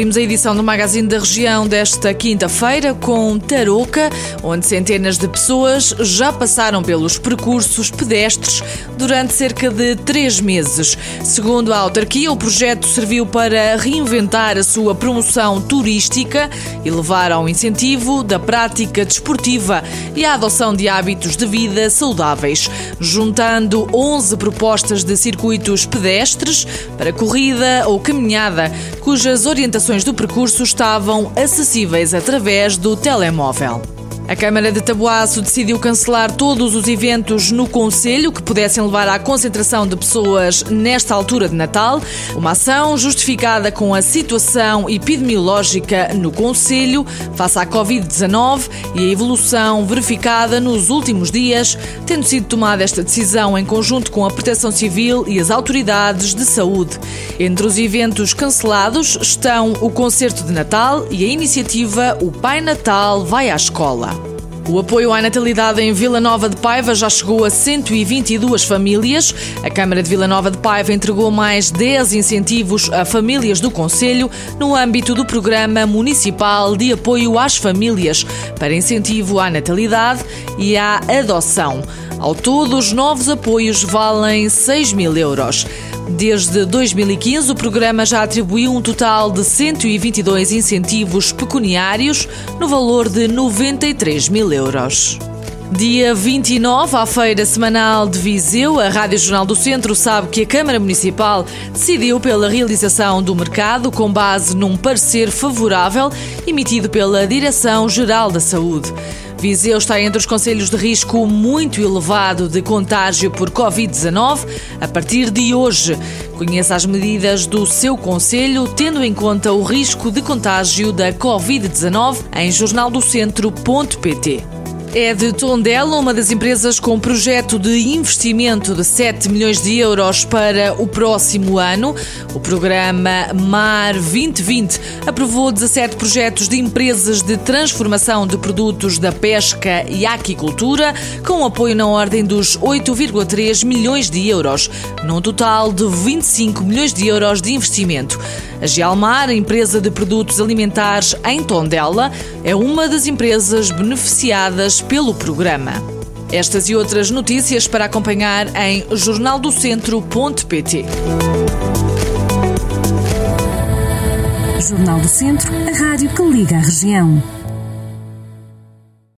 Abrimos a edição do Magazine da Região desta quinta-feira com Tarouca, onde centenas de pessoas já passaram pelos percursos pedestres durante cerca de três meses. Segundo a autarquia, o projeto serviu para reinventar a sua promoção turística e levar ao incentivo da prática desportiva e à adoção de hábitos de vida saudáveis, juntando 11 propostas de circuitos pedestres para corrida ou caminhada, cujas orientações do percurso estavam acessíveis através do telemóvel. A Câmara de Taboaço decidiu cancelar todos os eventos no Conselho que pudessem levar à concentração de pessoas nesta altura de Natal. Uma ação justificada com a situação epidemiológica no Conselho face à Covid-19 e a evolução verificada nos últimos dias, tendo sido tomada esta decisão em conjunto com a Proteção Civil e as autoridades de saúde. Entre os eventos cancelados estão o concerto de Natal e a iniciativa O Pai Natal vai à escola. O apoio à natalidade em Vila Nova de Paiva já chegou a 122 famílias. A Câmara de Vila Nova de Paiva entregou mais 10 incentivos a famílias do Conselho no âmbito do Programa Municipal de Apoio às Famílias para incentivo à natalidade e à adoção. Ao todo, os novos apoios valem 6 mil euros. Desde 2015, o programa já atribuiu um total de 122 incentivos pecuniários no valor de 93 mil euros. Dia 29, à Feira Semanal de Viseu, a Rádio Jornal do Centro sabe que a Câmara Municipal decidiu pela realização do mercado com base num parecer favorável emitido pela Direção-Geral da Saúde. Viseu está entre os conselhos de risco muito elevado de contágio por Covid-19 a partir de hoje. Conheça as medidas do seu conselho, tendo em conta o risco de contágio da Covid-19 em jornaldocentro.pt. É de Tondela, uma das empresas com projeto de investimento de 7 milhões de euros para o próximo ano. O programa MAR 2020 aprovou 17 projetos de empresas de transformação de produtos da pesca e aquicultura, com apoio na ordem dos 8,3 milhões de euros, num total de 25 milhões de euros de investimento. A Gialmar, empresa de produtos alimentares em Tondela, é uma das empresas beneficiadas pelo programa. Estas e outras notícias para acompanhar em jornaldocentro.pt. Jornal do Centro, a rádio que liga a região.